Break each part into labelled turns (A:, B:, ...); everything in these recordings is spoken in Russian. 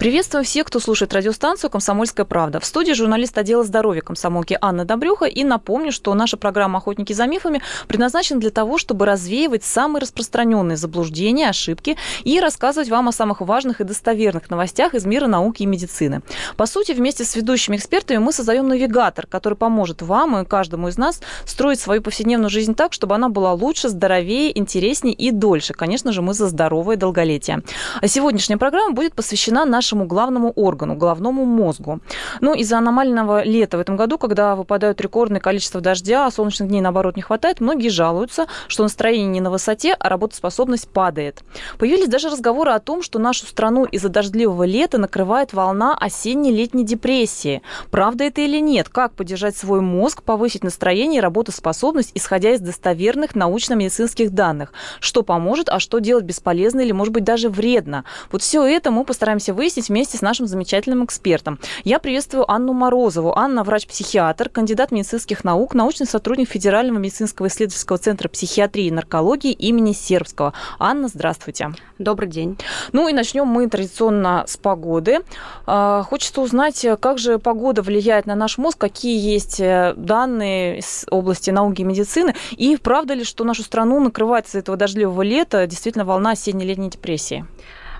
A: Приветствую всех, кто слушает радиостанцию «Комсомольская правда». В студии журналист отдела здоровья комсомолки Анна Добрюха. И напомню, что наша программа «Охотники за мифами» предназначена для того, чтобы развеивать самые распространенные заблуждения, ошибки и рассказывать вам о самых важных и достоверных новостях из мира науки и медицины. По сути, вместе с ведущими экспертами мы создаем навигатор, который поможет вам и каждому из нас строить свою повседневную жизнь так, чтобы она была лучше, здоровее, интереснее и дольше. Конечно же, мы за здоровое долголетие. А сегодняшняя программа будет посвящена нашей нашему главному органу, головному мозгу. Ну, из-за аномального лета в этом году, когда выпадают рекордное количество дождя, а солнечных дней, наоборот, не хватает, многие жалуются, что настроение не на высоте, а работоспособность падает. Появились даже разговоры о том, что нашу страну из-за дождливого лета накрывает волна осенне-летней депрессии. Правда это или нет? Как поддержать свой мозг, повысить настроение и работоспособность, исходя из достоверных научно-медицинских данных? Что поможет, а что делать бесполезно или, может быть, даже вредно? Вот все это мы постараемся выяснить выяснить вместе с нашим замечательным экспертом. Я приветствую Анну Морозову. Анна – врач-психиатр, кандидат медицинских наук, научный сотрудник Федерального медицинского исследовательского центра психиатрии и наркологии имени Сербского. Анна, здравствуйте.
B: Добрый день.
A: Ну и начнем мы традиционно с погоды. А, хочется узнать, как же погода влияет на наш мозг, какие есть э, данные из области науки и медицины, и правда ли, что нашу страну накрывает с этого дождливого лета действительно волна осенне-летней депрессии?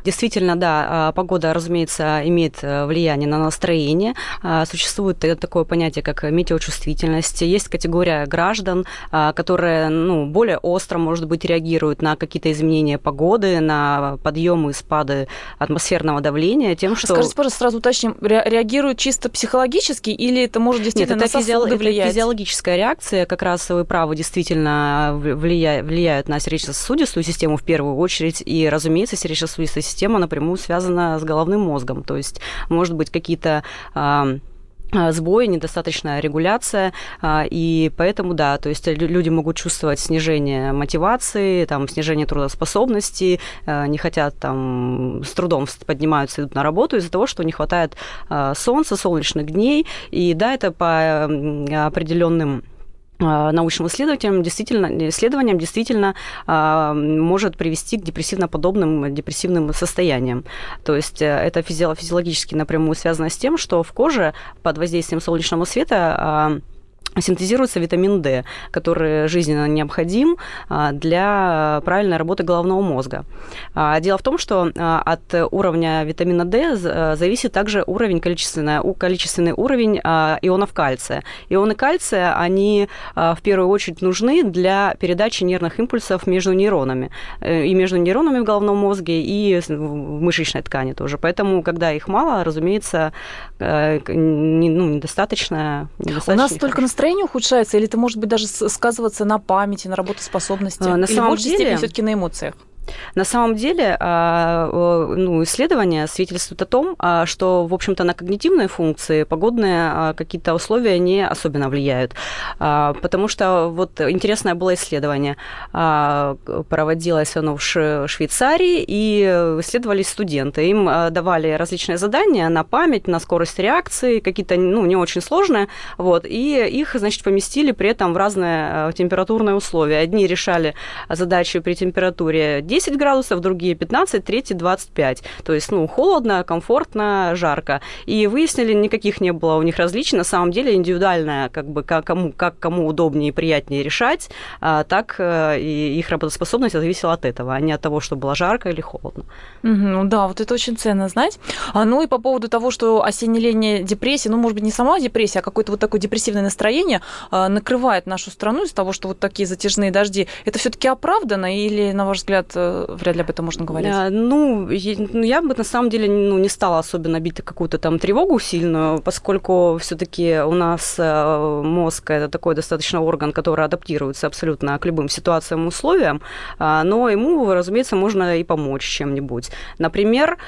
B: Действительно, да, а, погода, разумеется, имеет э, влияние на настроение. А, существует такое понятие, как метеочувствительность. Есть категория граждан, а, которые ну, более остро, может быть, реагируют на какие-то изменения погоды, на подъемы и спады атмосферного давления тем, что...
A: Скажите, пожалуйста, сразу уточним, реагируют чисто психологически или это может действительно
B: Нет, это
A: на сосуды
B: физи... влиять? Это физиологическая реакция, как раз вы правы, действительно влияют, влияют на сердечно-сосудистую систему в первую очередь, и, разумеется, сердечно-сосудистая система напрямую связана с головным мозгом. То есть, может быть, какие-то сбои, недостаточная регуляция, и поэтому, да, то есть люди могут чувствовать снижение мотивации, там, снижение трудоспособности, не хотят там, с трудом поднимаются, идут на работу из-за того, что не хватает солнца, солнечных дней, и да, это по определенным а, научным исследованиям действительно, исследованиям действительно а, может привести к депрессивно-подобным депрессивным состояниям. То есть э, это физиологически напрямую связано с тем, что в коже под воздействием солнечного света а, синтезируется витамин D, который жизненно необходим а, для правильной работы головного мозга. А, дело в том, что а, от уровня витамина D зависит также уровень, количественный, количественный уровень ионов кальция. Ионы кальция, они в первую очередь нужны для передачи нервных импульсов между нейронами. Э, и между нейронами в головном мозге, и в мышечной ткани тоже. Поэтому, когда их мало, разумеется, э, ну, недостаточно, недостаточно.
A: У нас только настроение ухудшается, или это может быть даже сказываться на памяти, на работоспособности?
B: А, на
A: или
B: самом
A: в большей
B: деле...
A: степени все-таки на эмоциях?
B: На самом деле, а, ну, исследования свидетельствуют о том, а, что, в общем-то, на когнитивные функции погодные а, какие-то условия не особенно влияют. Потому что вот интересное было исследование. Проводилось оно в Швейцарии, и исследовались студенты. Им давали различные задания на память, на скорость реакции, какие-то, ну, не очень сложные, вот, и их, значит, поместили при этом в разные температурные условия. Одни решали задачи при температуре 10 градусов, другие 15, третьи 25. То есть, ну, холодно, комфортно, жарко. И выяснили, никаких не было у них различий. На самом деле индивидуальное, как бы, как кому, как кому удобнее и приятнее решать, а, так э, и их работоспособность зависела от этого, а не от того, что было жарко или холодно.
A: Ну да, вот это очень ценно знать. А, ну и по поводу того, что осенне-летняя депрессия, ну, может быть, не сама депрессия, а какое-то вот такое депрессивное настроение а, накрывает нашу страну из-за того, что вот такие затяжные дожди. Это все таки оправдано или, на ваш взгляд, вряд ли об этом можно говорить? А,
B: ну, ну, я бы на самом деле ну, не стала особенно бить какую-то там тревогу сильную, поскольку все-таки у нас э, мозг это такой достаточно орган, который адаптируется абсолютно к любым ситуациям и условиям, а, но ему, разумеется, можно и помочь чем-нибудь. Например,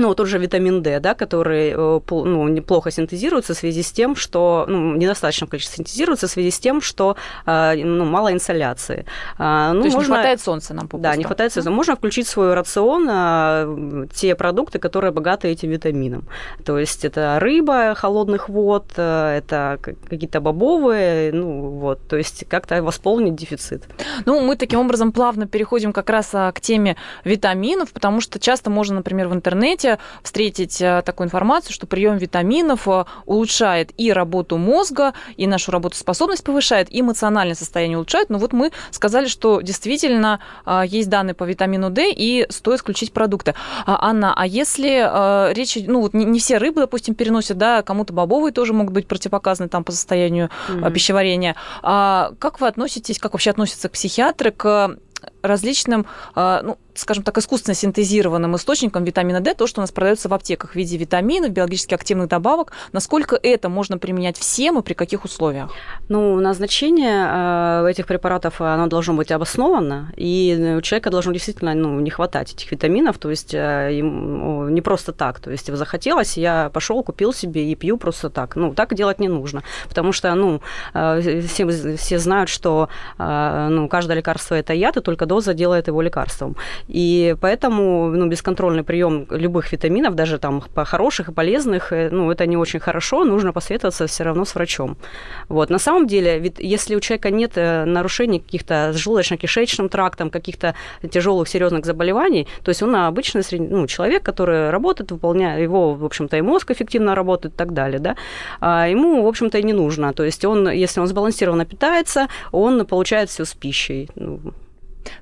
B: ну, тот же витамин D, да, который э, ну, неплохо синтезируется в связи с тем, что ну, недостаточно количество синтезируется в связи с тем, что э, ну, мало инсоляции.
A: А, ну, То есть можно... не хватает солнца нам
B: попросту. Да, не хватает солнца. Можно включить в свой рацион а, те продукты, которые богаты этим витамином. То есть это рыба холодных вод, э, это какие-то бобовые, ну вот, то есть как-то восполнить дефицит.
A: Ну, мы таким образом плавно переходим как раз к теме витаминов, потому что часто можно, например, в интернете встретить э, такую информацию, что прием витаминов э, улучшает и работу мозга, и нашу работоспособность повышает, и эмоциональное состояние улучшает. Но вот мы сказали, что действительно э, есть данные по витамину D, и стоит включить продукты. А, Анна, а если речь, ну вот не все рыбы, допустим, переносят, да, кому-то бобовые тоже могут быть противопоказаны там по состоянию mm-hmm. пищеварения. А как вы относитесь, как вообще относятся к психиатры к различным, ну, скажем так, искусственно синтезированным источником витамина D, то, что у нас продается в аптеках в виде витаминов, биологически активных добавок. Насколько это можно применять всем и при каких условиях?
B: Ну, назначение э, этих препаратов, оно должно быть обосновано, и у человека должно действительно ну, не хватать этих витаминов, то есть э, не просто так. То есть захотелось, я пошел, купил себе и пью просто так. Ну, так делать не нужно, потому что, ну, э, все, все знают, что ну, каждое лекарство – это яд, и только доза делает его лекарством. И поэтому ну, бесконтрольный прием любых витаминов, даже там по хороших и полезных, э, ну, это не очень хорошо, нужно посоветоваться все равно с врачом. Вот. На самом деле, ведь если у человека нет э, нарушений каких-то с желудочно-кишечным трактом, каких-то тяжелых серьезных заболеваний, то есть он обычный ну, человек, который работает, выполняет, его, в общем-то, и мозг эффективно работает и так далее, да, а ему, в общем-то, и не нужно. То есть он, если он сбалансированно питается, он получает все с пищей. Ну,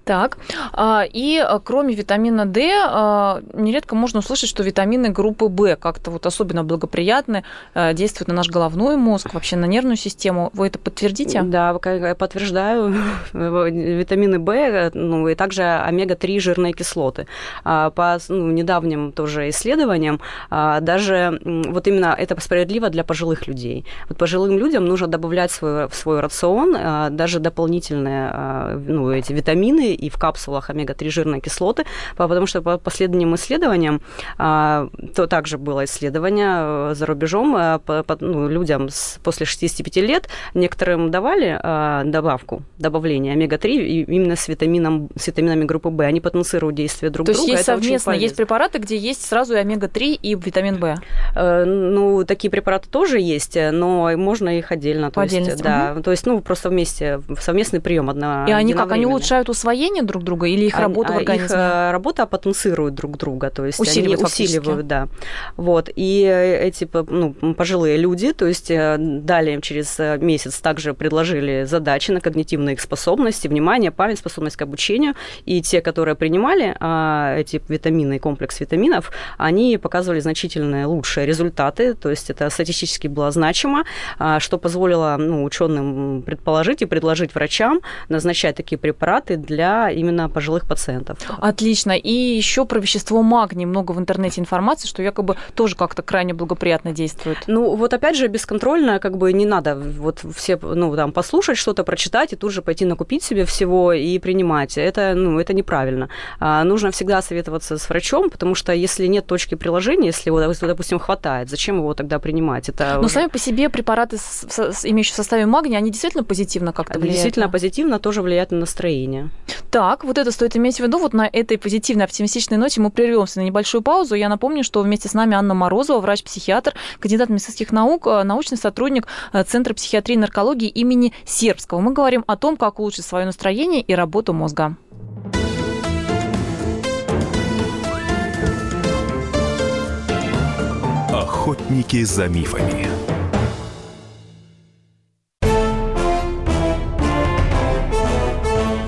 A: так, а, и а, кроме витамина D, а, нередко можно услышать, что витамины группы В как-то вот особенно благоприятны, действуют на наш головной мозг, вообще на нервную систему. Вы это подтвердите?
B: Да, я подтверждаю. Витамины В, ну и также омега-3 жирные кислоты. По ну, недавним тоже исследованиям, даже вот именно это справедливо для пожилых людей. Вот пожилым людям нужно добавлять свой, в свой рацион даже дополнительные ну, эти витамины, витамины и в капсулах омега-3 жирные кислоты, потому что по последним исследованиям, а, то также было исследование э, за рубежом, э, по, по, ну, людям с, после 65 лет некоторым давали а, добавку, добавление омега-3 именно с, витамином, с витаминами группы В, они потенцируют действие друг
A: то
B: друга.
A: То есть есть совместно, есть препараты, где есть сразу и омега-3, и витамин В?
B: Э, ну, такие препараты тоже есть, но можно их отдельно.
A: По то есть,
B: да, то есть, ну, просто вместе, совместный прием одна.
A: И они как, они улучшают усвоение друг друга или их работа в организме? Их
B: э, работа потенцирует друг друга, то есть усиливают, они усиливают, да. Вот. И эти ну, пожилые люди, то есть э, далее им через э, месяц также предложили задачи на когнитивные их способности, внимание, память, способность к обучению. И те, которые принимали а, эти витамины и комплекс витаминов, они показывали значительные лучшие результаты, то есть это статистически было значимо, а, что позволило ну, ученым предположить и предложить врачам назначать такие препараты для именно пожилых пациентов.
A: Отлично. И еще про вещество магний много в интернете информации, что якобы тоже как-то крайне благоприятно действует.
B: Ну, вот опять же, бесконтрольно, как бы не надо вот все, ну, там, послушать что-то, прочитать и тут же пойти накупить себе всего и принимать. Это, ну, это неправильно. А, нужно всегда советоваться с врачом, потому что если нет точки приложения, если его, допустим, хватает, зачем его тогда принимать? Это
A: Но уже... сами по себе препараты, имеющие в составе магния, они действительно позитивно как-то влияют?
B: Действительно позитивно тоже влияют на настроение.
A: Так, вот это стоит иметь в виду. Вот на этой позитивной, оптимистичной ноте мы прервемся на небольшую паузу. Я напомню, что вместе с нами Анна Морозова, врач-психиатр, кандидат медицинских наук, э, научный сотрудник э, Центра психиатрии и наркологии имени Сербского. Мы говорим о том, как улучшить свое настроение и работу мозга.
C: Охотники за мифами.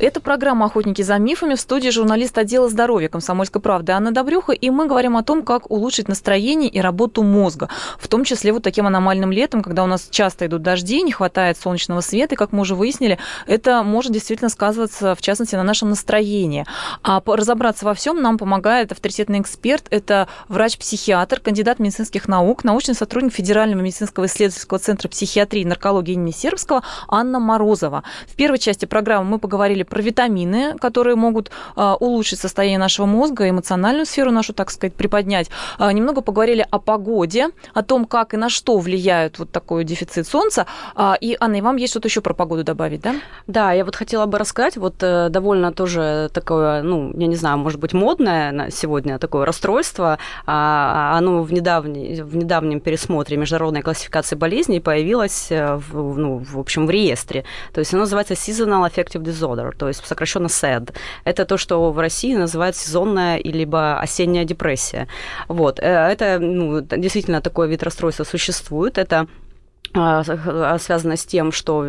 A: Это программа «Охотники за мифами». В студии журналист отдела здоровья «Комсомольской правды» Анна Добрюха. И мы говорим о том, как улучшить настроение и работу мозга. В том числе вот таким аномальным летом, когда у нас часто идут дожди, не хватает солнечного света. И, как мы уже выяснили, это может действительно сказываться, в частности, на нашем настроении. А разобраться во всем нам помогает авторитетный эксперт. Это врач-психиатр, кандидат медицинских наук, научный сотрудник Федерального медицинского исследовательского центра психиатрии и наркологии имени Сербского Анна Морозова. В первой части программы мы поговорили про витамины, которые могут а, улучшить состояние нашего мозга, эмоциональную сферу нашу, так сказать, приподнять. А, немного поговорили о погоде, о том, как и на что влияет вот такой дефицит солнца. А, и, Анна, и вам есть что-то еще про погоду добавить, да?
B: Да, я вот хотела бы рассказать, вот э, довольно тоже такое, ну, я не знаю, может быть, модное на сегодня такое расстройство. Оно в, недавней, в недавнем пересмотре международной классификации болезней появилось, э, в, ну, в общем, в реестре. То есть оно называется Seasonal Affective Disorder то есть сокращенно SAD. Это то, что в России называют сезонная либо осенняя депрессия. Вот. Э, это ну, действительно такой вид расстройства существует. Это связано с тем, что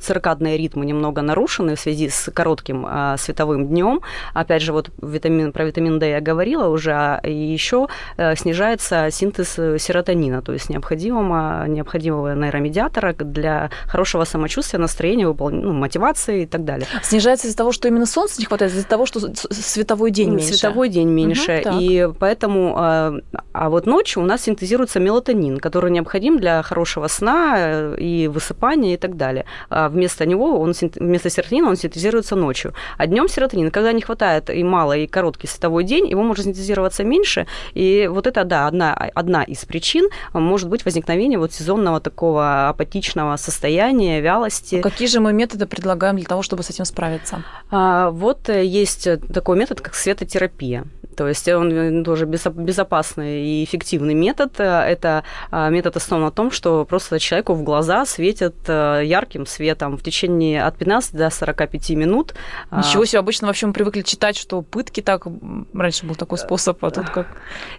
B: циркадные ритмы немного нарушены в связи с коротким а, световым днем. Опять же, вот витамин, про витамин D я говорила уже, и еще э, снижается синтез серотонина, то есть необходимого, необходимого нейромедиатора для хорошего самочувствия, настроения, ну, мотивации и так далее.
A: Снижается из-за того, что именно солнца не хватает, из-за того, что световой день меньше?
B: Световой день меньше, угу, и поэтому, а вот ночью у нас синтезируется мелатонин, который необходим для хорошего сна э, и высыпания и так далее. А вместо него, он, вместо серотонина он синтезируется ночью. А днем серотонин, когда не хватает и мало, и короткий световой день, его может синтезироваться меньше. И вот это, да, одна, одна из причин может быть возникновение вот сезонного такого апатичного состояния, вялости.
A: А какие же мы методы предлагаем для того, чтобы с этим справиться?
B: А, вот э, есть такой метод, как светотерапия. То есть он тоже безопасный и эффективный метод. Это а, метод основан на том, что просто человеку в глаза светят э, ярким светом в течение от 15 до 45 минут.
A: А, Ничего себе, обычно вообще мы привыкли читать, что пытки так, раньше был такой способ, а тут как...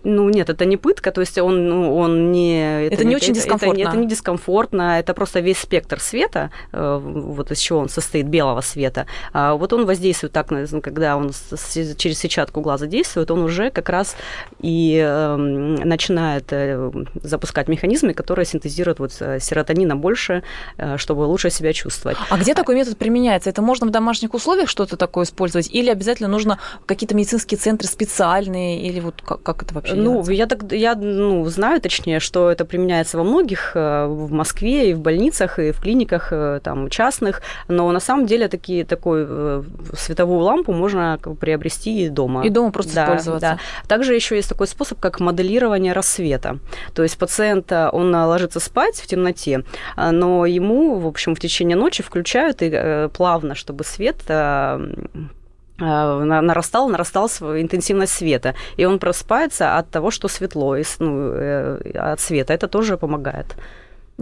B: Ну нет, это не пытка, то есть он, ну, он не...
A: Это, это не очень это, дискомфортно.
B: Это, это не дискомфортно, это просто весь спектр света, э, вот из чего он состоит, белого света. Вот он воздействует так, когда он через сетчатку глаза действует, он уже как раз и э, начинает э, запускать механизмы, которые синтезируют вот э, серотонина больше, э, чтобы лучше себя чувствовать.
A: А где такой метод применяется? Это можно в домашних условиях что-то такое использовать? Или обязательно нужно какие-то медицинские центры специальные? Или вот как, как это вообще
B: Ну, делается? я, так, я ну, знаю точнее, что это применяется во многих, э, в Москве и в больницах, и в клиниках там, частных, но на самом деле такие, такой световую лампу можно приобрести и дома.
A: И дома просто да, пользоваться.
B: Да. Также еще есть такой способ, как моделирование рассвета. То есть пациент, он ложится спать в темноте, но ему, в общем, в течение ночи включают и э, плавно, чтобы свет э, э, нарастал, нарастал интенсивность света. И он просыпается от того, что светло, ну, от света. Это тоже помогает.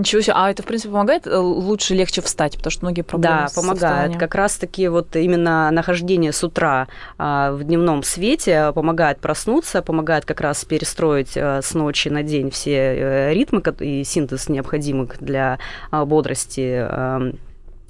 A: Ничего себе. А это, в принципе, помогает э, лучше, легче встать, потому что многие проблемы
B: Да, помогает. Как раз-таки вот именно нахождение с утра а, в дневном свете помогает проснуться, помогает как раз перестроить а, с ночи на день все а, ритмы и синтез необходимых для а, бодрости а,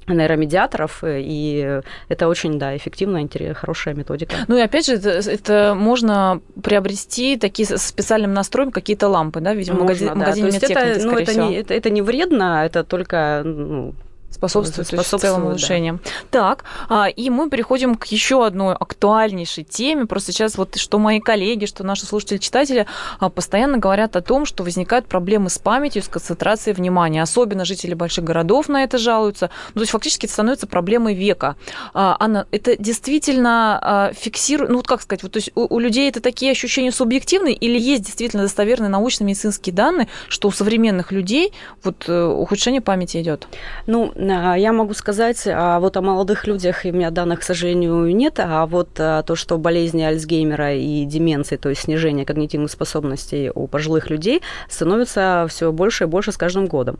B: нейромедиаторов, э, и это очень, да, эффективная, интересная, хорошая методика.
A: Ну и опять же, это, это можно приобрести такие с специальным настроем какие-то лампы, да, видимо,
B: в магазине, да. магазине медтехники, это, ну, это не, это, это не вредно, это только ну,
A: способствует, способствует целым улучшениям. Да. Так, а, и мы переходим к еще одной актуальнейшей теме. Просто сейчас вот что мои коллеги, что наши слушатели-читатели а, постоянно говорят о том, что возникают проблемы с памятью, с концентрацией внимания. Особенно жители больших городов на это жалуются. Ну, то есть фактически это становится проблемой века. А, Анна, это действительно фиксирует, ну вот как сказать, вот, то есть у, у людей это такие ощущения субъективные или есть действительно достоверные научно-медицинские данные, что у современных людей вот э, ухудшение памяти идет?
B: Ну, а, я могу сказать, а вот о молодых людях, у меня данных, к сожалению, нет, а вот а, то, что болезни Альцгеймера и деменции, то есть снижение когнитивных способностей у пожилых людей, становится все больше и больше с каждым годом.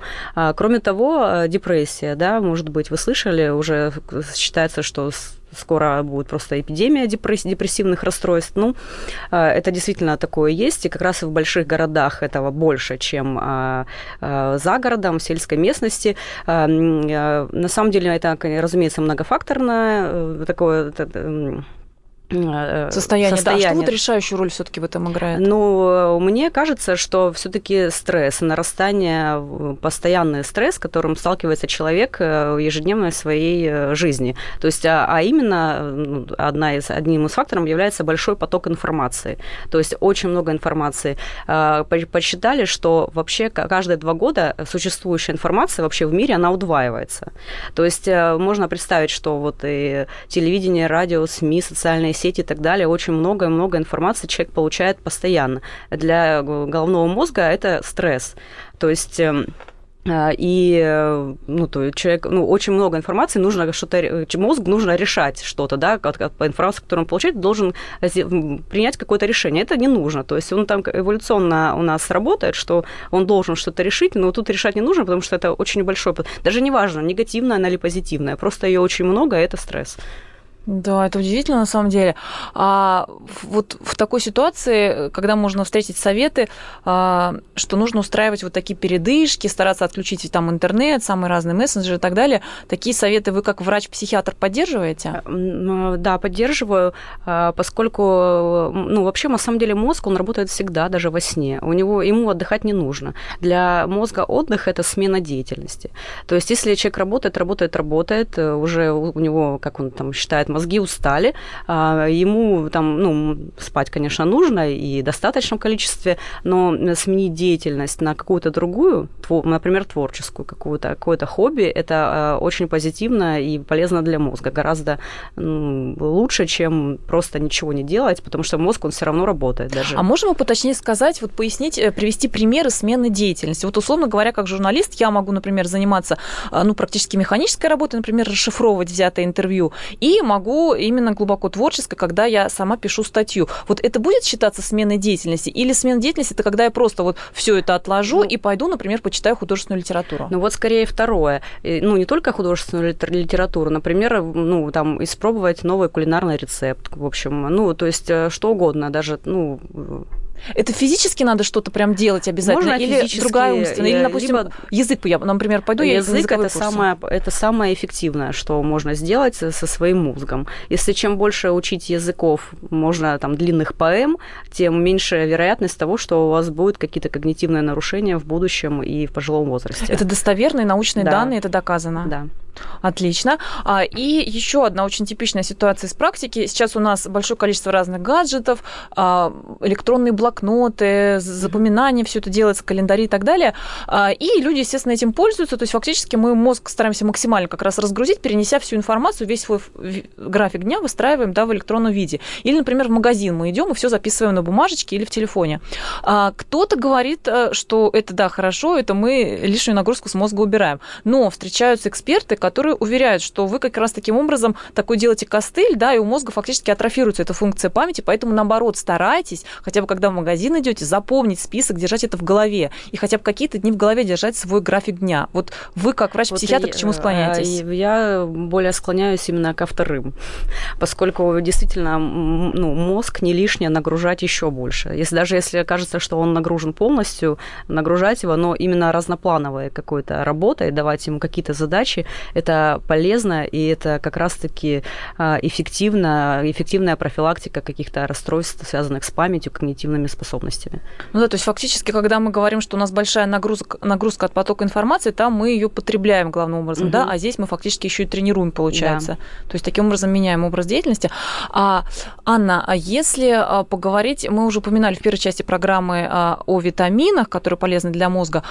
B: Кроме того, депрессия, да, может быть, вы слышали, уже считается, что скоро будет просто эпидемия депрессивных расстройств. Ну, это действительно такое есть, и как раз и в больших городах этого больше, чем за городом, в сельской местности. На самом деле это, разумеется, многофакторное такое
A: Э, состояние. состояние. Да, что вот решающую роль все-таки в этом играет?
B: Ну, мне кажется, что все-таки стресс, нарастание, постоянный стресс, с которым сталкивается человек э, в ежедневной своей э, жизни. То есть, а, а именно одна из, одним из факторов является большой поток информации. То есть очень много информации. Посчитали, что вообще каждые два года существующая информация вообще в мире, она удваивается. То есть можно представить, что вот и телевидение, радио, СМИ, социальные сети и так далее, очень много-много информации человек получает постоянно. Для головного мозга это стресс. То есть эм, а, и э, ну, то человек, ну, очень много информации, нужно что-то, э, мозг нужно решать что-то, да, по информации, которую он получает, должен принять какое-то решение. Это не нужно. То есть он там эволюционно у нас работает, что он должен что-то решить, но тут решать не нужно, потому что это очень большой... Даже не важно, негативное она или позитивное, просто ее очень много, и это стресс.
A: Да, это удивительно на самом деле. А вот в такой ситуации, когда можно встретить советы, а, что нужно устраивать вот такие передышки, стараться отключить там интернет, самые разные мессенджеры и так далее, такие советы вы как врач-психиатр поддерживаете?
B: А, да, поддерживаю, а, поскольку, ну, вообще, на самом деле, мозг, он работает всегда, даже во сне. У него, ему отдыхать не нужно. Для мозга отдых – это смена деятельности. То есть, если человек работает, работает, работает, э, уже у него, как он там считает, мозги устали, а, ему там, ну, спать, конечно, нужно и в достаточном количестве, но сменить деятельность на какую-то другую, например, творческую какую-то, какое-то хобби, это а, очень позитивно и полезно для мозга, гораздо лучше, чем просто ничего не делать, потому что мозг, он все равно работает даже.
A: А можем мы поточнее сказать, вот пояснить, э, привести примеры смены деятельности? Вот, условно говоря, как журналист, я могу, например, заниматься, а, ну, практически механической работой, например, расшифровывать взятое интервью, и могу могу именно глубоко творческой, когда я сама пишу статью. Вот это будет считаться сменой деятельности? Или смена деятельности это когда я просто вот все это отложу ну, и пойду, например, почитаю художественную литературу?
B: Ну вот скорее второе. Ну не только художественную литературу, например, ну там испробовать новый кулинарный рецепт, в общем, ну то есть э, что угодно, даже ну
A: это физически надо что-то прям делать обязательно? Можно или другая умственная? Или, допустим, либо... язык, я, например, пойду,
B: язык я это самое, это самое эффективное, что можно сделать со своим мозгом. Если чем больше учить языков, можно там длинных поэм, тем меньше вероятность того, что у вас будут какие-то когнитивные нарушения в будущем и в пожилом возрасте.
A: Это достоверные научные да. данные, это доказано.
B: Да.
A: Отлично. А, и еще одна очень типичная ситуация из практики. Сейчас у нас большое количество разных гаджетов, а, электронные блокноты, запоминания, все это делается, календари и так далее. А, и люди, естественно, этим пользуются. То есть фактически мы мозг стараемся максимально как раз разгрузить, перенеся всю информацию, весь свой график дня выстраиваем да, в электронном виде. Или, например, в магазин мы идем и все записываем на бумажечке или в телефоне. Кто-то говорит, э, что это да, хорошо, это мы лишнюю нагрузку с мозга убираем. Но встречаются эксперты, которые уверяют, что вы как раз таким образом такой делаете костыль, да, и у мозга фактически атрофируется эта функция памяти, поэтому наоборот старайтесь, хотя бы когда в магазин идете, запомнить список, держать это в голове, и хотя бы какие-то дни в голове держать свой график дня. Вот вы как врач-психиатр вот к чему склоняетесь?
B: Я более склоняюсь именно ко вторым, поскольку действительно ну, мозг не лишнее нагружать еще больше. Если даже если кажется, что он нагружен полностью, нагружать его, но именно разноплановой какой-то работой, давать ему какие-то задачи, это полезно, и это как раз-таки а, эффективно, эффективная профилактика каких-то расстройств, связанных с памятью, когнитивными способностями.
A: Ну да, то есть фактически, когда мы говорим, что у нас большая нагрузка, нагрузка от потока информации, там мы ее потребляем главным образом, угу. да, а здесь мы фактически еще и тренируем, получается. Да. То есть таким образом меняем образ деятельности. А, Анна, а если а, поговорить, мы уже упоминали в первой части программы о витаминах, которые полезны для мозга,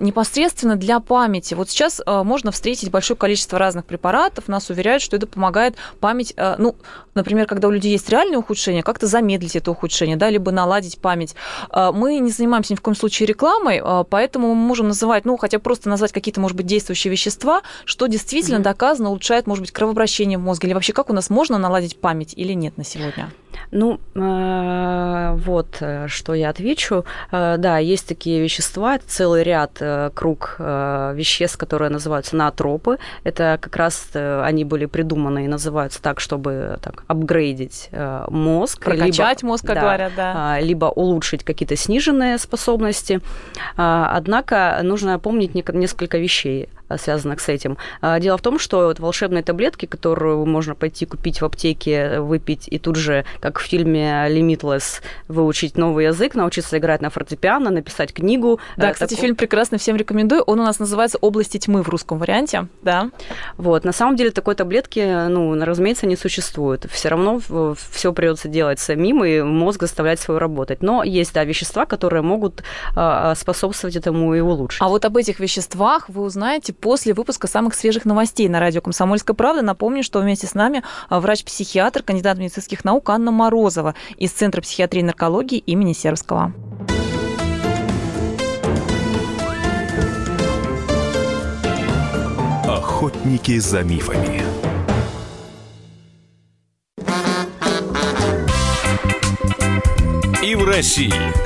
A: непосредственно для памяти. Вот сейчас можно встретить большое количество разных препаратов, нас уверяют, что это помогает память, э, ну, например, когда у людей есть реальное ухудшение, как-то замедлить это ухудшение, да, либо наладить память. Э, мы не занимаемся ни в коем случае рекламой, э, поэтому мы можем называть, ну, хотя просто назвать какие-то, может быть, действующие вещества, что действительно mm-hmm. доказано улучшает, может быть, кровообращение в мозге, или вообще как у нас можно наладить память или нет на сегодня?
B: Ну, вот, что я отвечу. Да, есть такие вещества, целый ряд круг веществ, которые называются наотропы. Это как раз они были придуманы и называются так, чтобы так, апгрейдить мозг.
A: Прокачать либо, мозг, как да, говорят, да.
B: Либо улучшить какие-то сниженные способности. Однако нужно помнить несколько вещей связанных с этим. Дело в том, что вот волшебные таблетки, которую можно пойти купить в аптеке, выпить и тут же, как в фильме Limitless, выучить новый язык, научиться играть на фортепиано, написать книгу.
A: Да, кстати, такой... фильм прекрасный, всем рекомендую. Он у нас называется «Области тьмы» в русском варианте, да.
B: Вот, на самом деле такой таблетки, ну, разумеется, не существует. Все равно все придется делать самим, и мозг заставлять свою работать. Но есть, да, вещества, которые могут э, способствовать этому и улучшить.
A: А вот об этих веществах вы узнаете после выпуска самых свежих новостей на радио «Комсомольская правда». Напомню, что вместе с нами врач-психиатр, кандидат медицинских наук Анна Морозова из Центра психиатрии и наркологии имени Сербского.
D: Охотники за мифами. И в России.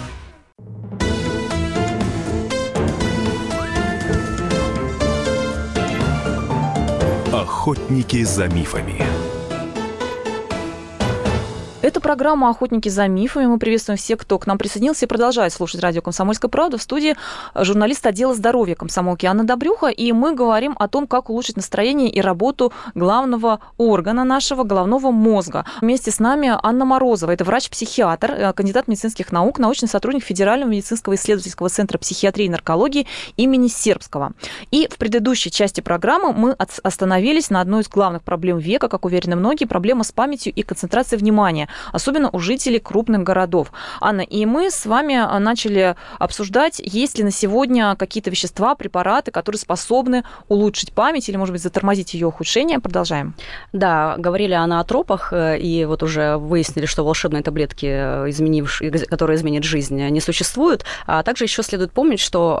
D: Охотники за мифами.
A: Это программа «Охотники за мифами». Мы приветствуем всех, кто к нам присоединился и продолжает слушать радио «Комсомольская правда». В студии журналист отдела здоровья комсомолки Анна Добрюха. И мы говорим о том, как улучшить настроение и работу главного органа нашего, головного мозга. Вместе с нами Анна Морозова. Это врач-психиатр, э, кандидат медицинских наук, научный сотрудник Федерального медицинского исследовательского центра психиатрии и наркологии имени Сербского. И в предыдущей части программы мы остановились на одной из главных проблем века, как уверены многие, проблема с памятью и концентрацией внимания особенно у жителей крупных городов. Анна, и мы с вами а, начали обсуждать, есть ли на сегодня какие-то вещества, препараты, которые способны улучшить память или, может быть, затормозить ее ухудшение. Продолжаем.
B: Да, говорили о наотропах, э, и вот уже выяснили, что волшебные таблетки, э, изменившие, которые изменят жизнь, не существуют. А также еще следует помнить, что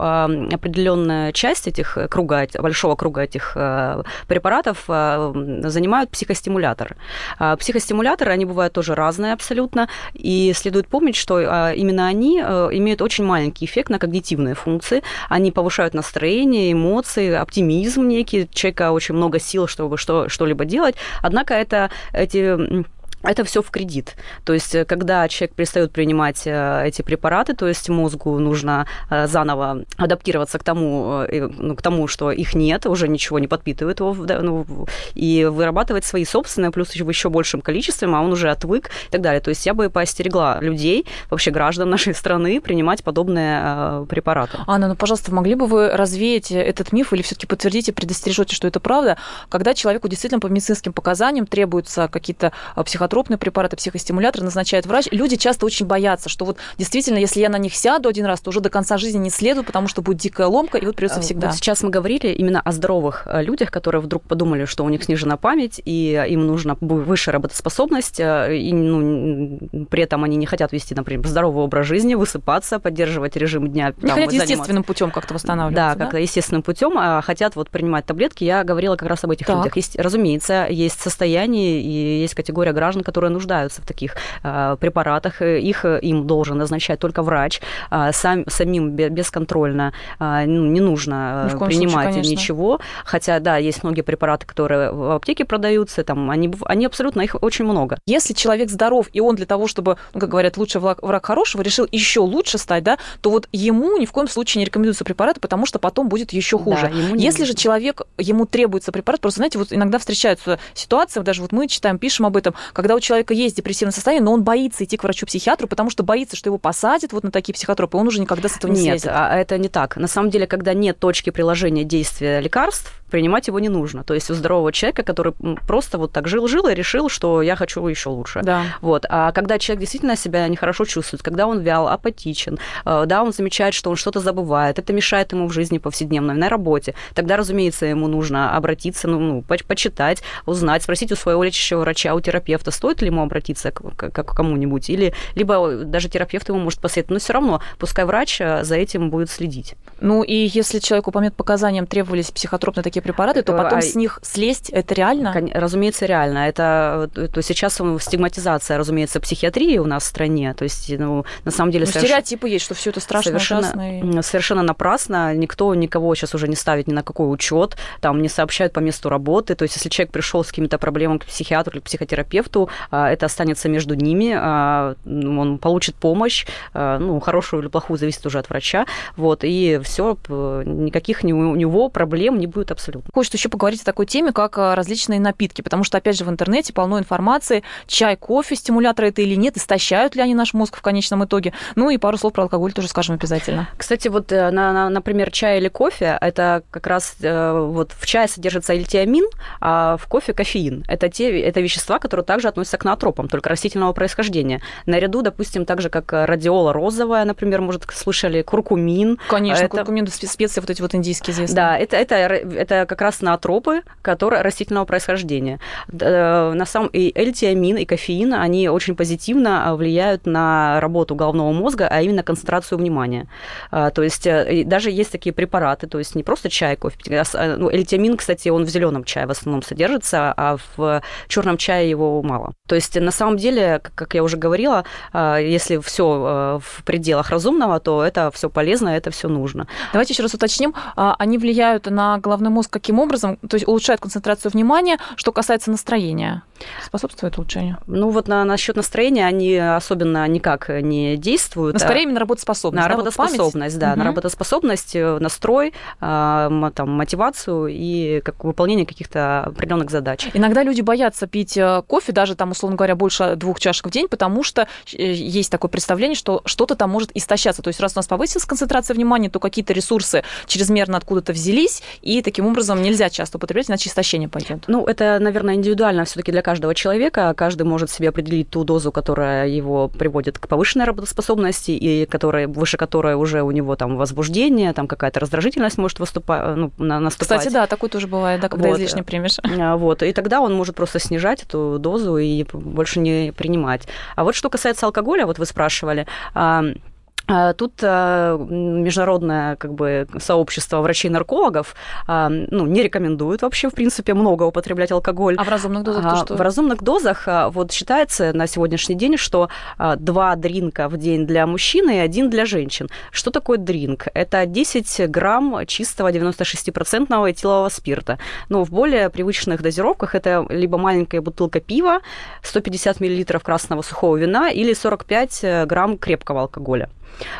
B: определенная часть этих круга, большого круга этих э, препаратов занимают психостимуляторы. А психостимуляторы, они бывают тоже разные абсолютно, и следует помнить, что а, именно они э, имеют очень маленький эффект на когнитивные функции. Они повышают настроение, эмоции, оптимизм некий. Человека очень много сил, чтобы что, что-либо делать. Однако это эти это все в кредит. То есть, э, когда человек перестает принимать э, эти препараты, то есть мозгу нужно э, заново адаптироваться к тому, ну, к тому, что их нет, уже ничего не подпитывает его, ну, и вырабатывать свои собственные, плюс еще в еще большем количестве, а он уже отвык и так далее. То есть я бы поостерегла людей, вообще граждан нашей страны, принимать подобные препараты.
A: Анна, ну, пожалуйста, могли бы вы развеять этот миф или все-таки подтвердите, предостережете, что это правда, когда человеку действительно по медицинским показаниям требуются какие-то психотропные психотропные препараты, психостимуляторы назначает врач. Люди часто очень боятся, что вот действительно, если я на них сяду один раз, то уже до конца жизни не следую, потому что будет дикая ломка, и вот придется э, всегда.
B: Вот сейчас мы говорили именно о здоровых э, людях, которые вдруг подумали, что у них снижена память, и им нужна высшая работоспособность, э, и ну, при этом они не хотят вести, например, здоровый образ жизни, высыпаться, поддерживать режим дня.
A: Не там, хотят естественным путем как-то восстанавливаться.
B: Да, да? как-то естественным путем, а хотят вот принимать таблетки. Я говорила как раз об этих так. людях. Есть, разумеется, есть состояние и есть категория граждан, граждан, которые нуждаются в таких э, препаратах. Их э, им должен назначать только врач. Э, сам, самим бесконтрольно э, ну, не нужно э, принимать случае, ничего. Хотя, да, есть многие препараты, которые в аптеке продаются, там, они, они абсолютно, их очень много.
A: Если человек здоров, и он для того, чтобы, ну, как говорят, лучше враг, враг хорошего, решил еще лучше стать, да, то вот ему ни в коем случае не рекомендуются препараты, потому что потом будет еще хуже. Да, Если же человек, ему требуется препарат, просто, знаете, вот иногда встречаются ситуации, даже вот мы читаем, пишем об этом, когда когда у человека есть депрессивное состояние, но он боится идти к врачу-психиатру, потому что боится, что его посадят вот на такие психотропы, он уже никогда с этого не
B: Нет,
A: слезет.
B: а это не так. На самом деле, когда нет точки приложения действия лекарств, принимать его не нужно. То есть у здорового человека, который просто вот так жил-жил и решил, что я хочу еще лучше.
A: Да.
B: Вот. А когда человек действительно себя нехорошо чувствует, когда он вял, апатичен, э, да, он замечает, что он что-то забывает, это мешает ему в жизни повседневной, на работе, тогда, разумеется, ему нужно обратиться, ну, ну по- почитать, узнать, спросить у своего лечащего врача, у терапевта, стоит ли ему обратиться к, к, к кому-нибудь, или либо даже терапевт ему может посоветовать, но все равно, пускай врач э, за этим будет следить.
A: Ну и если человеку по медпоказаниям требовались психотропные такие препараты, то потом
B: А,
A: с них слезть, это реально?
B: Разумеется, реально. Это то сейчас стигматизация, разумеется, психиатрии у нас в стране. То есть, ну, на самом деле,
A: Ну,
B: соверш-
A: стереотипы есть, что все это страшно, ужасно. и-
B: совершенно, совершенно напрасно. Никто никого сейчас уже не ставит ни на какой учет, там не сообщают по месту работы. То есть, если человек пришел с какими-то проблемами к психиатру или к психотерапевту, а, это останется между ними, а, он получит помощь, а, ну, хорошую или плохую, зависит уже от врача. Вот, и все, никаких ни у него проблем не будет абсолютно.
A: Хочется еще поговорить о такой теме, как а, различные напитки, потому что, опять же, в интернете полно информации, чай, кофе, стимуляторы это или нет, истощают ли они наш мозг в конечном итоге. Ну и пару слов про алкоголь тоже скажем обязательно.
B: Кстати, вот, э, на, на- например, чай или кофе, это как раз э, вот в чае содержится эльтиамин, а в кофе кофеин. Это те это вещества, которые также относятся к ноотропам, только растительного происхождения. Наряду, допустим, так же, как радиола розовая, например, может, слышали, куркумин.
A: Конечно,
B: Это-
A: куркумин, спе- специи вот эти вот индийские известные.
B: Да, это, это, это как раз ноотропы, которые растительного происхождения. Э, На самом и эльтиамин, и кофеин, они очень позитивно а, влияют на работу головного мозга, а именно концентрацию внимания. То есть э, даже есть такие препараты, то есть не просто чай, кофе. а ну, Эльтиамин, кстати, он в зеленом чае в основном содержится, а в черном чае его мало. То есть на самом деле, как- я уже говорила, если все в пределах разумного, то это все полезно, это все нужно.
A: Давайте еще раз уточним. А, Они влияют на головной мозг каким образом? То есть улучшают концентрацию внимания. Что касается настроения, способствует улучшению?
B: Ну вот на, насчет настроения они особенно никак не действуют.
A: Но скорее именно работоспособность.
B: на
A: да, вот
B: работоспособность, да,
A: память?
B: на работоспособность, э, настрой, а, там, мотивацию и как выполнение каких-то определенных задач.
A: Иногда люди боятся пить э, кофе, даже там, условно говоря, больше двух чашек в день, потому что э, есть такое представление, что что-то там может истощаться. То есть раз у нас повысилась концентрация внимания, то какие-то ресурсы чрезмерно откуда-то взялись, и таким образом нельзя часто употреблять, иначе истощение пойдет.
B: Ну, это, наверное, индивидуально все-таки для каждого человека. Каждый может себе определить ту дозу, которая его приводит к повышенной работоспособности, и которая, выше которой уже у него там возбуждение, там какая-то раздражительность может выступать, ну, на- наступать.
A: Кстати, да, такое тоже бывает, да, когда
B: Вот.
A: излишне примешь.
B: А, Вот, и тогда он может просто снижать эту дозу и больше не принимать. А вот что касается алкоголя, вот вы спрашивали, Тут а, международное как бы, сообщество врачей-наркологов а, ну, не рекомендует вообще, в принципе, много употреблять алкоголь.
A: А в разумных дозах то
B: А,
A: что?
B: В разумных дозах а, вот считается на сегодняшний день, что а, два дринка в день для мужчины и один для женщин. Что такое дринк? Это 10 грамм чистого 96% этилового спирта. Но в более привычных дозировках это либо маленькая бутылка пива, 150 миллилитров красного сухого вина или 45 грамм крепкого алкоголя.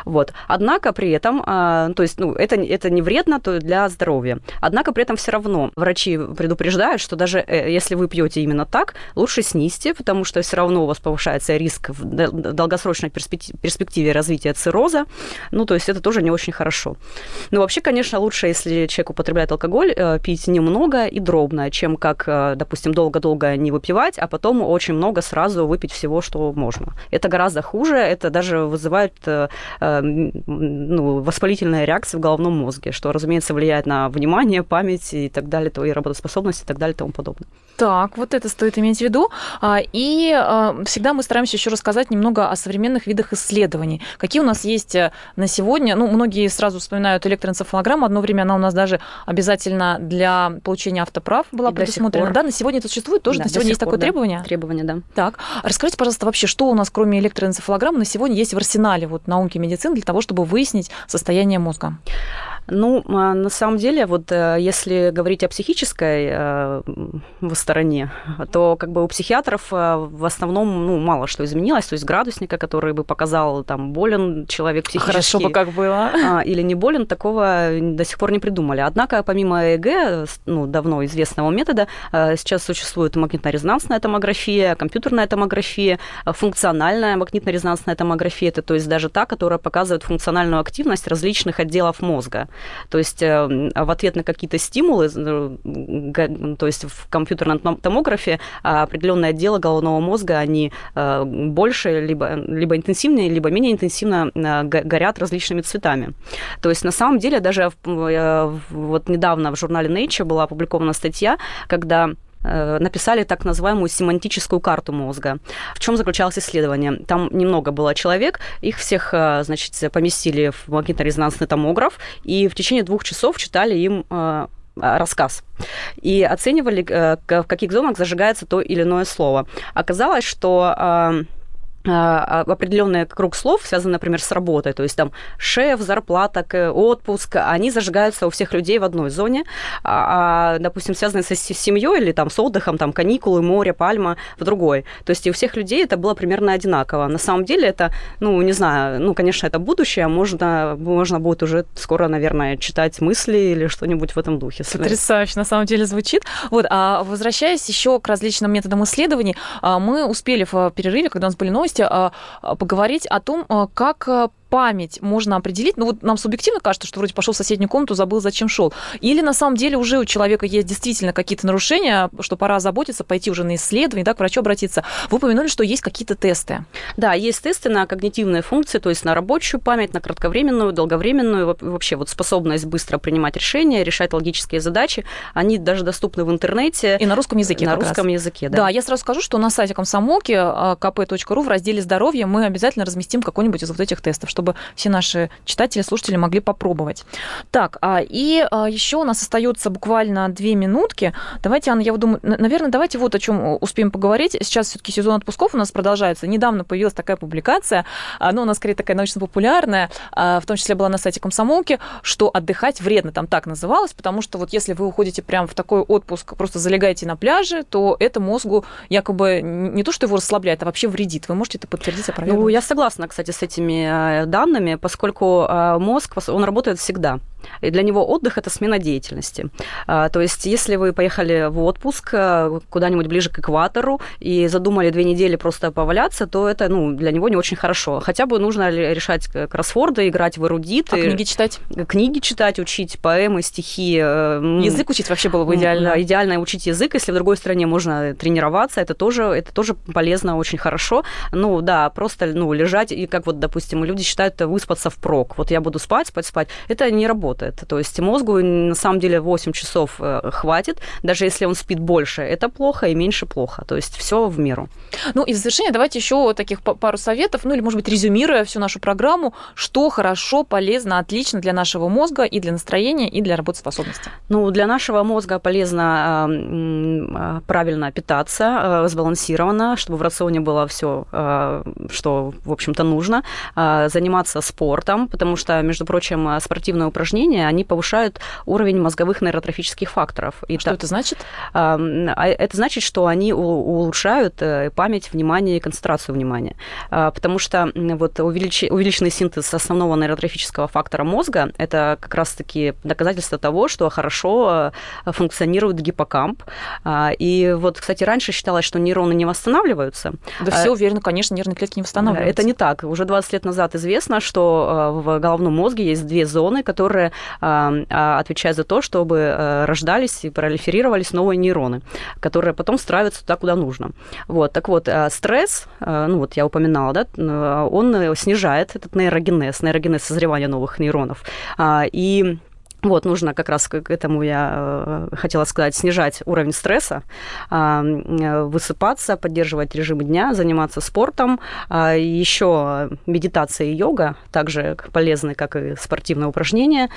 B: Вот. Однако при этом, а, то есть, ну, это, это не вредно то для здоровья. Однако при этом все равно врачи предупреждают, что даже э, если вы пьете именно так, лучше снизьте, потому что все равно у вас повышается риск в дол- долгосрочной перспективе, развития цирроза. Ну, то есть это тоже не очень хорошо. Но вообще, конечно, лучше, если человек употребляет алкоголь, э, пить немного и дробно, чем как, э, допустим, долго-долго не выпивать, а потом очень много сразу выпить всего, что можно. Это гораздо хуже, это даже вызывает ну, воспалительная реакция в головном мозге, что, разумеется, влияет на внимание, память и так далее, то и работоспособность и так далее и тому подобное.
A: Так, вот это стоит иметь в виду. А, И а, всегда мы стараемся еще рассказать немного о современных видах исследований. Какие у нас есть э, на сегодня? Ну, многие сразу вспоминают электроэнцефалограмму. Одно время она у нас даже обязательно для получения автоправ была
B: И
A: предусмотрена. Да, на сегодня это существует тоже?
B: Да,
A: на сегодня есть
B: пор,
A: такое
B: да.
A: требование?
B: Требование, да.
A: Так, расскажите, пожалуйста, вообще, что у нас, кроме электроэнцефалограммы, на сегодня есть в арсенале вот, науки медицины для того, чтобы выяснить состояние мозга?
B: Ну, а, на самом деле, вот э, если говорить о психической э, стороне, то как бы у психиатров э, в основном ну, мало что изменилось. То есть градусника, который бы показал, там, болен человек психически.
A: Хорошо бы как было.
B: А, или не болен, такого до сих пор не придумали. Однако, помимо ЭЭГ, ну, давно известного метода, сейчас существует магнитно-резонансная томография, компьютерная томография, функциональная магнитно-резонансная томография, это то есть даже та, которая показывает функциональную активность различных отделов мозга. То есть э, в ответ на какие-то стимулы, э, то есть в компьютерном томографе определенные отделы головного мозга, они э, больше, либо, либо интенсивнее, либо менее интенсивно горят различными цветами. То есть на самом деле даже вот недавно в журнале Nature была опубликована статья, когда написали так называемую семантическую карту мозга. В чем заключалось исследование? Там немного было человек, их всех, э, значит, поместили в магнитно-резонансный томограф, и в течение двух часов читали им э, рассказ и оценивали, в каких зонах зажигается то или иное слово. Оказалось, что определенный круг слов, связанный, например, с работой, то есть там шеф, зарплата, отпуск, они зажигаются у всех людей в одной зоне, а, а допустим, связанные с семьей или там с отдыхом, там каникулы, море, пальма в другой. То есть и у всех людей это было примерно одинаково. На самом деле это, ну, не знаю, ну, конечно, это будущее, можно, можно будет уже скоро, наверное, читать мысли или что-нибудь в этом духе.
A: Потрясающе, на самом деле звучит. Вот, а возвращаясь еще к различным методам исследований, а, мы успели в перерыве, когда у нас были новости, возможности а, а, поговорить о том, а, как память можно определить? Ну вот нам субъективно кажется, что вроде пошел в соседнюю комнату, забыл, зачем шел. Или на самом деле уже у человека есть действительно какие-то нарушения, что пора заботиться, пойти уже на исследование, да, к врачу обратиться. Вы упомянули, что есть какие-то тесты.
B: Да, есть тесты на когнитивные функции, то есть на рабочую память, на кратковременную, долговременную, вообще вот способность быстро принимать решения, решать логические задачи. Они даже доступны в интернете.
A: И на русском языке.
B: На русском раз. языке, да.
A: Да, я сразу скажу, что на сайте комсомолки а, kp.ru в разделе «Здоровье» мы обязательно разместим какой-нибудь из вот этих тестов, чтобы чтобы все наши читатели, слушатели могли попробовать. Так, а, и а, еще у нас остается буквально две минутки. Давайте, Анна, я думаю, наверное, давайте вот о чем успеем поговорить. Сейчас все-таки сезон отпусков у нас продолжается. Недавно появилась такая публикация, она у нас скорее такая научно-популярная, а, в том числе была на сайте комсомолки, что отдыхать вредно, там так называлось, потому что вот если вы уходите прямо в такой отпуск, просто залегаете на пляже, то это мозгу якобы не то, что его расслабляет, а вообще вредит. Вы можете это подтвердить, опровергнуть?
B: Ну, я согласна, кстати, с этими э, данными поскольку а, мозг, он работает всегда. И для него отдых – это смена деятельности. А, то есть, если вы поехали в отпуск а, куда-нибудь ближе к экватору и задумали две недели просто поваляться, то это ну, для него не очень хорошо. Хотя бы нужно решать кроссворды, играть в эрудиты.
A: А книги читать?
B: Книги читать, учить поэмы, стихи.
A: Э, язык учить вообще было бы идеально.
B: Да, идеально учить язык. Если в другой стране можно тренироваться, это тоже, это тоже полезно, очень хорошо. Ну да, просто ну, лежать, и как вот, допустим, люди считают выспаться впрок. Вот я буду спать, спать, спать. Это не работает. То есть мозгу на самом деле 8 часов э, хватит. Даже если он спит больше, это плохо, и меньше плохо. То есть все в меру.
A: Ну и в завершение давайте еще таких пару советов, ну или, может быть, резюмируя всю нашу программу, что хорошо, полезно, отлично для нашего мозга и для настроения, и для работоспособности.
B: Ну, для нашего мозга полезно э, правильно питаться, э, сбалансированно, чтобы в рационе было все, что, в общем-то, нужно. Заниматься спортом, потому что, между прочим, спортивные упражнения, они повышают уровень мозговых нейротрофических факторов.
A: И что та... это значит?
B: А, это значит, что они улучшают э, память, внимание и концентрацию внимания. А, потому что вот увелич... увеличенный синтез основного нейротрофического фактора мозга – это как раз-таки доказательство того, что хорошо э, функционирует гиппокамп. А, и вот, кстати, раньше считалось, что нейроны не восстанавливаются.
A: Да все уверены, конечно, нервные клетки не восстанавливаются.
B: Это не так. Уже 20 лет назад известно, что э, в головном мозге есть две зоны, которые а, а, отвечают за то, чтобы э, рождались и пролиферировались новые нейроны, которые потом стравятся туда, куда нужно. Вот, так вот, э, стресс, ну вот я упоминала, да, он снижает этот нейрогенез, нейрогенез созревания новых нейронов. А, и Вот, нужно как раз к этому, я э, хотела сказать, снижать уровень стресса, а, э, высыпаться, поддерживать режим дня, заниматься спортом. А, Еще медитация и йога также полезны, как и спортивные упражнения.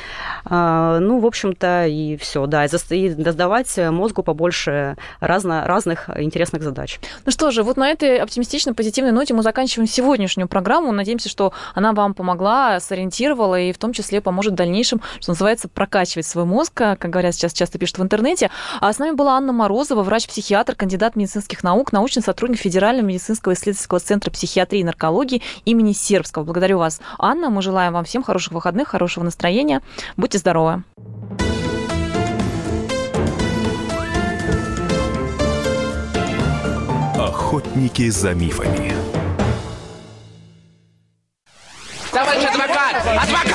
B: А, ну, в общем-то, и все, да, и давать мозгу побольше разно, разных интересных задач.
A: Ну что же, вот на этой оптимистичной, позитивной ноте мы заканчиваем сегодняшнюю программу. Надеемся, что она вам помогла, сориентировала и в том числе поможет в дальнейшем, что называется, прокачивать свой мозг, как говорят сейчас часто пишут в интернете. А с нами была Анна Морозова, врач-психиатр, кандидат медицинских наук, научный сотрудник Федерального медицинского исследовательского центра психиатрии и наркологии имени Сербского. Благодарю вас, Анна. Мы желаем вам всем хороших выходных, хорошего настроения. Будьте здоровы.
E: Охотники за мифами.
F: Товарищ адвокат! Адвокат!